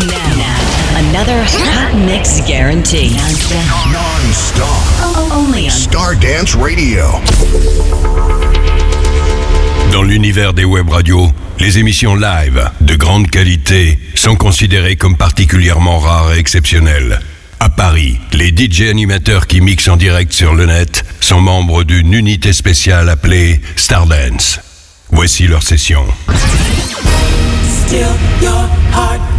Another hot mix guarantee. Non-stop. Stardance Radio. Dans l'univers des web radios, les émissions live de grande qualité sont considérées comme particulièrement rares et exceptionnelles. À Paris, les DJ animateurs qui mixent en direct sur le net sont membres d'une unité spéciale appelée Stardance. Voici leur session. Still your heart.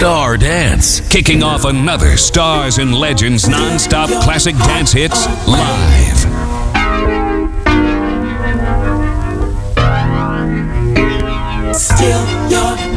Star Dance, kicking off another Stars and Legends non-stop classic dance hits live. Still your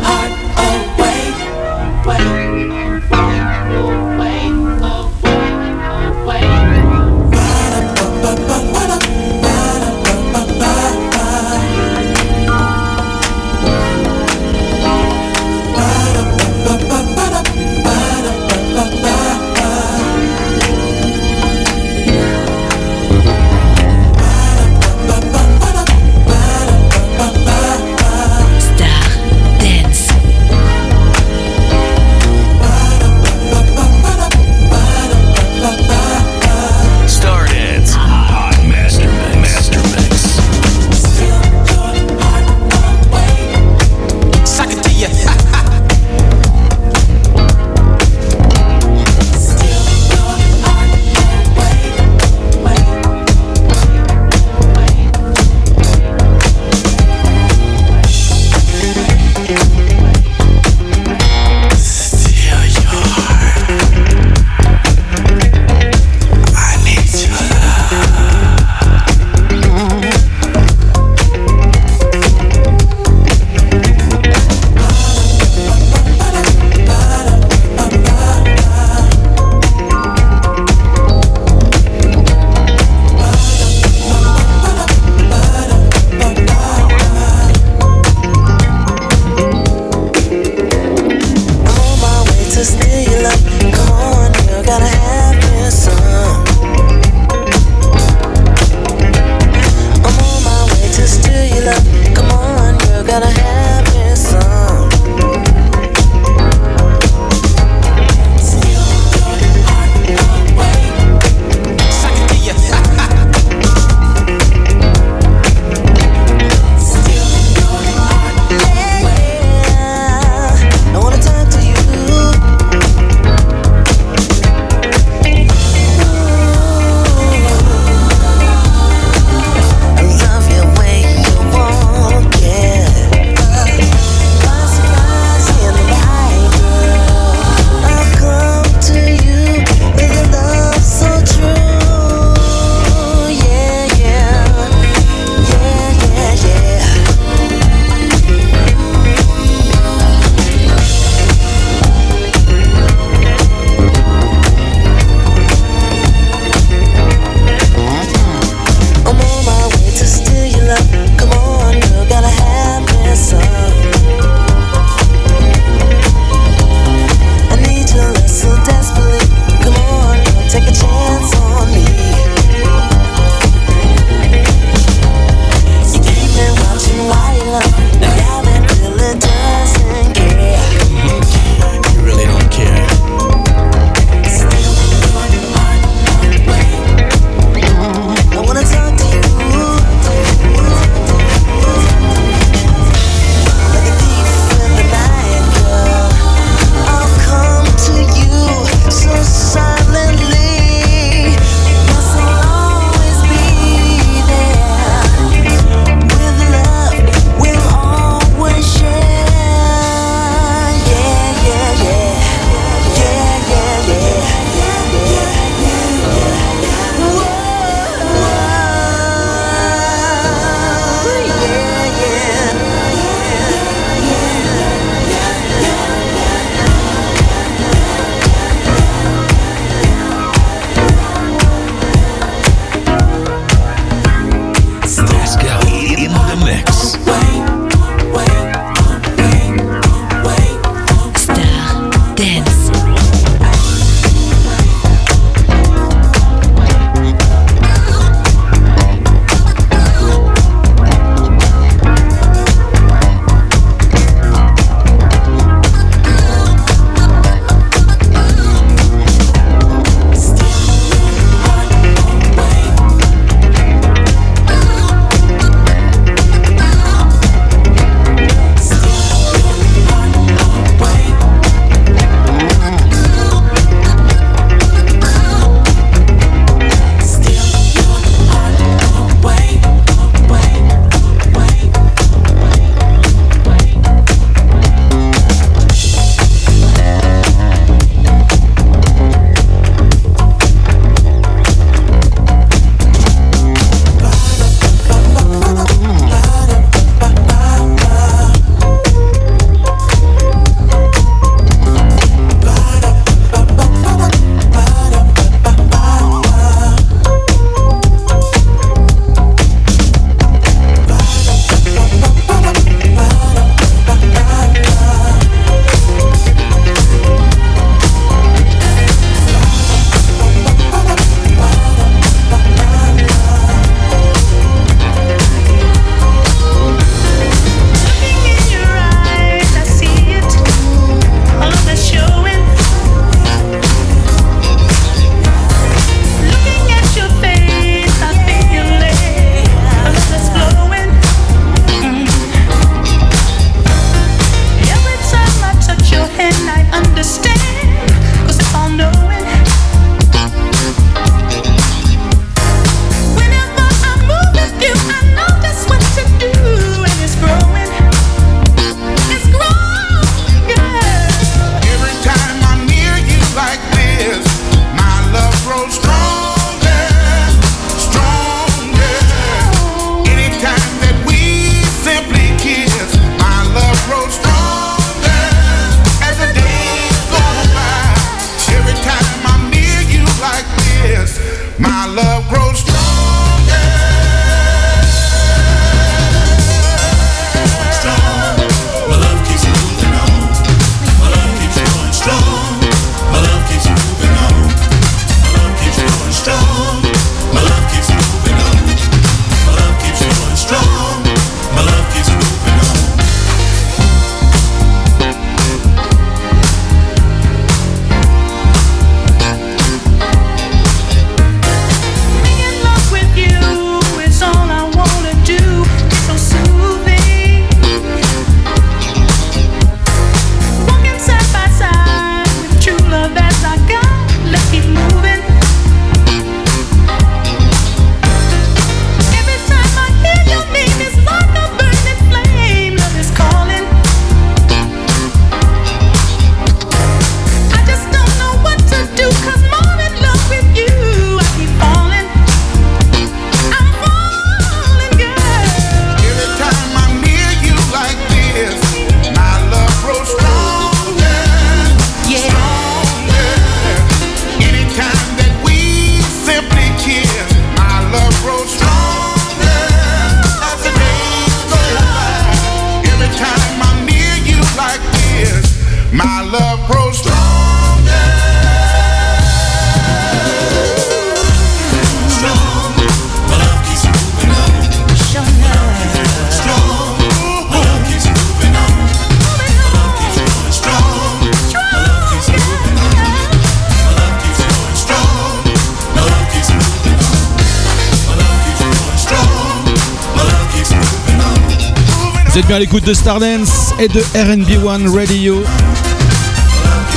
à l'écoute de Stardance et de RB One Radio.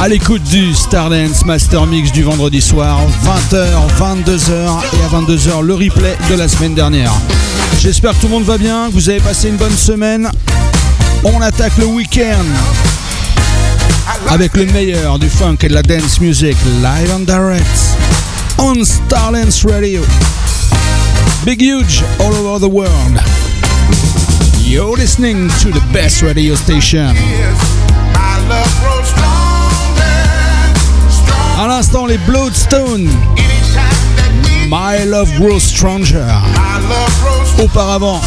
À l'écoute du Stardance Master Mix du vendredi soir, 20h, 22h et à 22h le replay de la semaine dernière. J'espère que tout le monde va bien, que vous avez passé une bonne semaine. On attaque le week-end avec le meilleur du funk et de la dance music live and direct on Stardance Radio. Big huge all over the world. You're listening to the best radio station. À l'instant, les Bloodstone. My Love Grows grows Auparavant,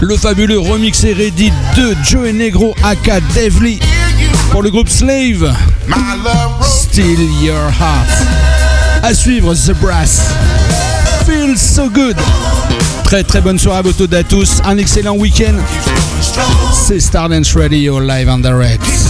le fabuleux remix et réédit de Joe Negro aka Lee pour le groupe Slave. my love grows Still Your Heart. À suivre The Brass. Feels so good. Très très bonne soirée à vous tous. Un excellent week-end. C'est Stardance Radio live and direct.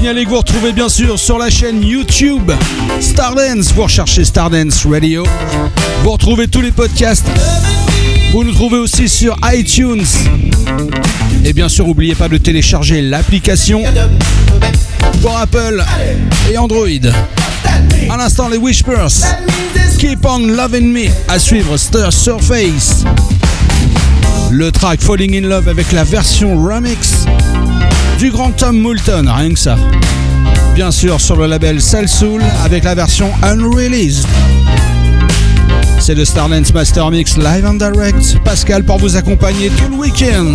signaler que vous retrouvez bien sûr sur la chaîne YouTube Stardance. Vous recherchez Stardance Radio. Vous retrouvez tous les podcasts. Vous nous trouvez aussi sur iTunes. Et bien sûr, n'oubliez pas de télécharger l'application pour Apple et Android. À l'instant, les Whispers. Keep on loving me. À suivre Star Surface le track Falling in Love avec la version remix du grand Tom Moulton, rien que ça. Bien sûr sur le label Cell Soul avec la version Unreleased. C'est le Starlands Master Mix live and direct. Pascal pour vous accompagner tout le week-end.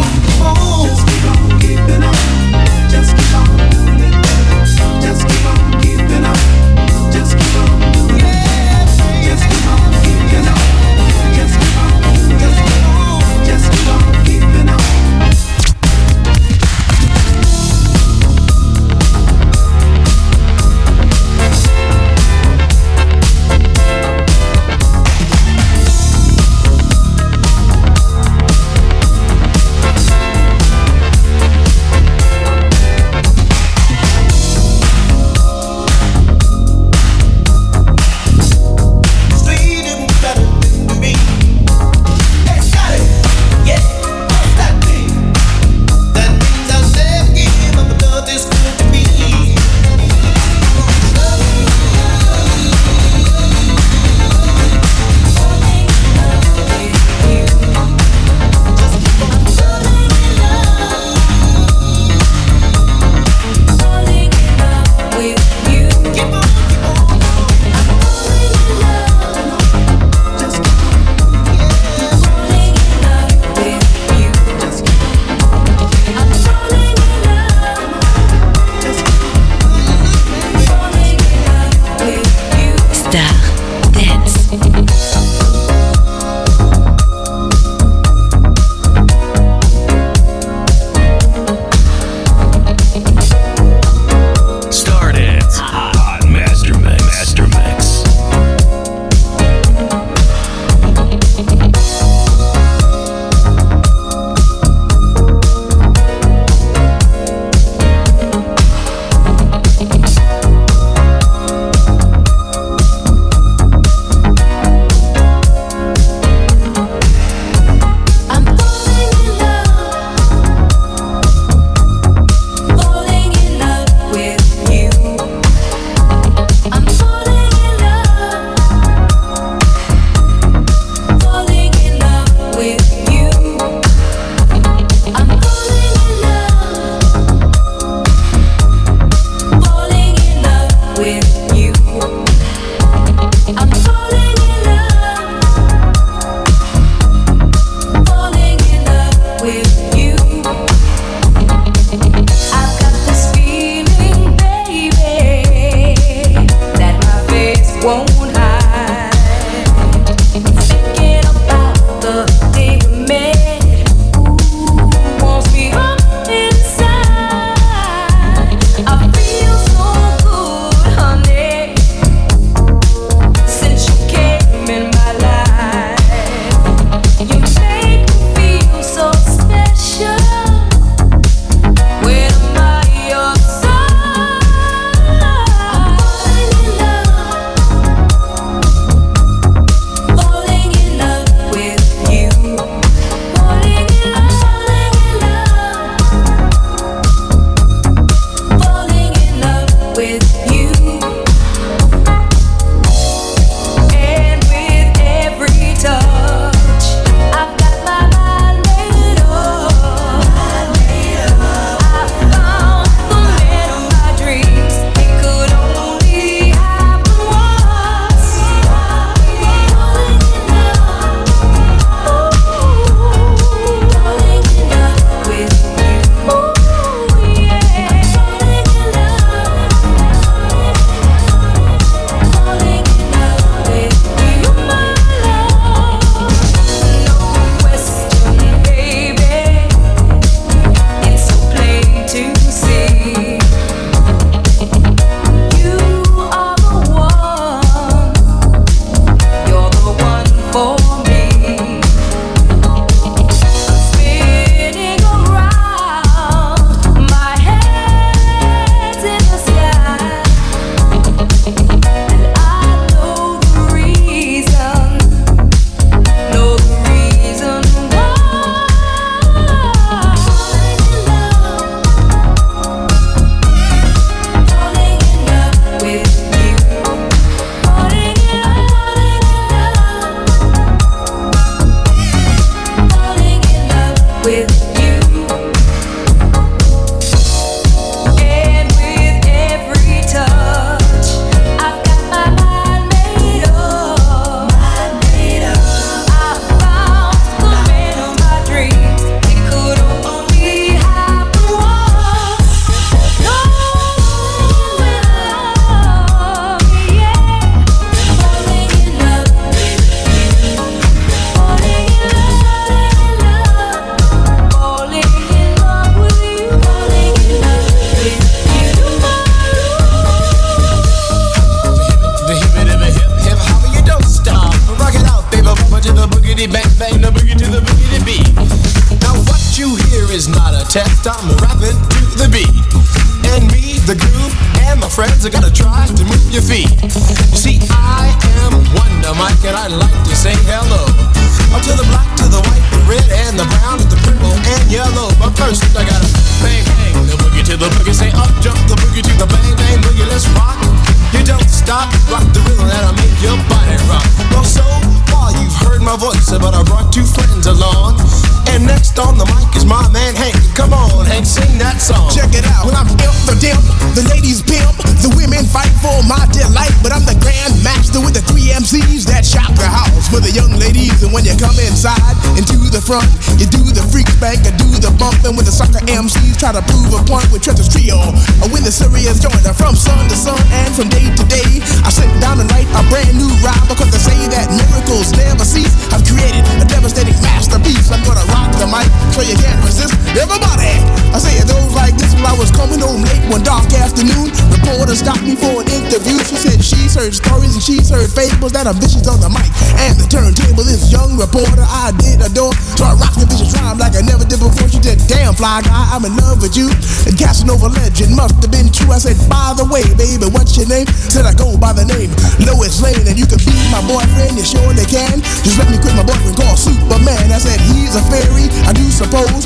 Can't. Everybody, I say it goes like this. While I was coming home late one dark afternoon, reporter stopped me for an interview. She said she's heard stories and she's heard fables that are vicious on the mic and the turntable. This young reporter I did adore, rocked the vicious rhyme like I never did before. She said, "Damn fly guy, I'm in love with you." And Casanova legend must have been true. I said, "By the way, baby, what's your name?" Said I go by the name Lois Lane, and you can be my boyfriend. You surely can. Just let me quit my boyfriend called Superman. I said he's a fairy, I do suppose,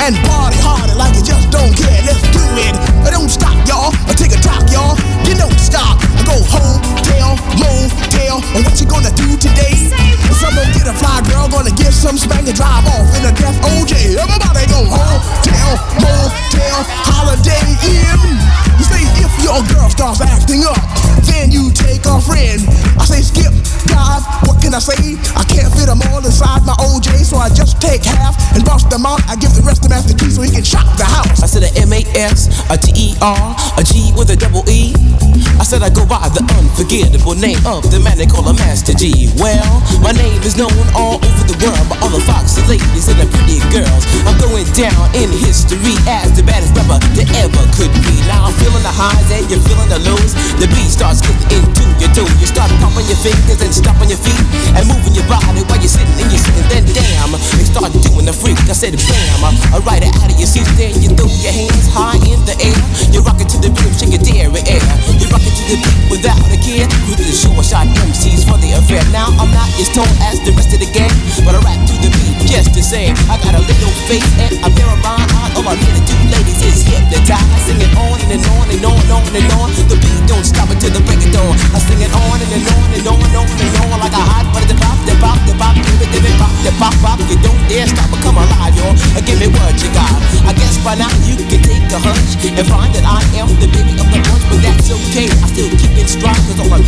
and party harder like you just don't care. Let's do it. I don't stop, y'all. I take a talk, y'all. You don't stop. I go home, tell, motel. And what you gonna do today? Someone get a fly girl, gonna get some spank and drive off in a death OJ. Everybody go home, tell, motel, Holiday Inn. You say if your girl starts acting up, then you take a friend. I say skip, dive, what can I say? I can't fit them all inside my OJ, so I just take half and bust them out. I give the rest to Master Gee so he can shock the house. I said a M-A-S, a T-E-R, a G with a double E. I said I go by the unforgettable name of the man they call a Master Gee. Well, my name is known all over the world by all the foxy ladies and the pretty girls. I'm going down in history as the baddest rapper that ever could be. Now feeling the highs and you're feeling the lows. The beat starts getting into your toe. You start pumping your fingers and stomping your feet and moving your body while you're sitting and you're sitting. Then damn, they start doing the freak. I said bam, I ride it out of your seat. Then you throw your hands high in the air. You rock it to the beat, shake your dairy air. You rock it to the beat without a care. You to the short shot MCs for the affair. Now I'm not as tall as the rest of the gang, but I rap to the beat just the same. I got a little face and a pair of rhyme. All here to do, ladies, is hypnotize. I sing it on and on and on and on and on. The beat don't stop until the break of dawn. I sing it on and, and on and on and on and on like a hot butter. The pop, the pop, the pop, give it, give it, pop, the pop, pop. You don't dare stop or come alive, y'all. Uh, give me what you got. I guess by now you can take a hunch and find that I am the baby of the bunch, but that's okay. I still keep it strong, cause all I'm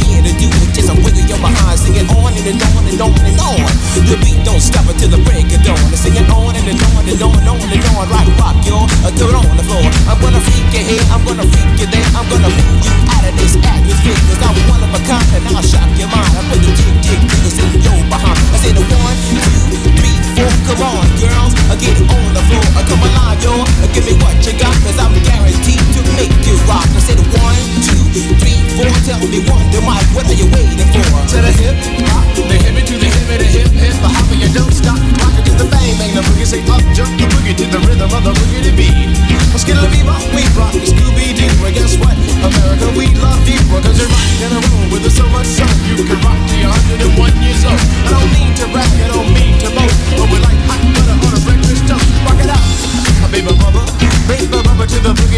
on and, on and on and on. The beat don't stop until the break of dawn. I sing it on and, and on and on and on and on like rock, y'all. I throw it on the floor. I'm gonna freak you here, I'm gonna freak you there. I'm gonna move you out of this atmosphere, cause I'm one of a kind and I'll shock your mind. I put the jig, jig, jiggles in your behind. I say the one, two, three, four. Come on, girls, I get on the floor. I come alive, yo. Give me what you got, cause I'm guaranteed to make you rock. I say the one, two, three, four. Tell me one, the mic, what are you waiting for? To the hip, hop, the hip, to the hip, the hip, hip, the hopper, you don't stop. Rock it to the bang, bang, the boogie, say up, jump the boogie to the rhythm of the boogie to beat. Well, skittle bebop, we rock Scooby Doo. Well, guess what? America, we love you. Cause you're rocking in a room with so much soul. You can rock to your 101 years old. I don't mean to brag, I don't mean to boast. But we're like hot butter on a breakfast toast. Rock it out. Baby bubba, baby bubba to the boogie,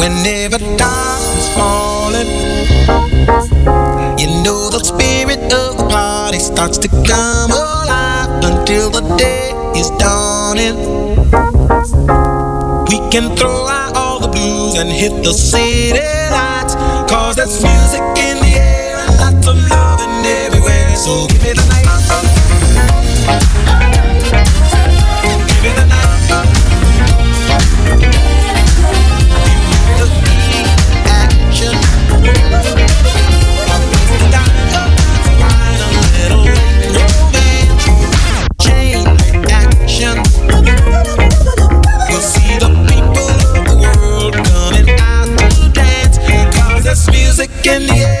Whenever darkness falling, you know the spirit of the party starts to come alive until the day is dawning. We can throw out all the blues and hit the city lights, cause there's music in the air and lots of loving everywhere. So give me the night. Give me the night. In the air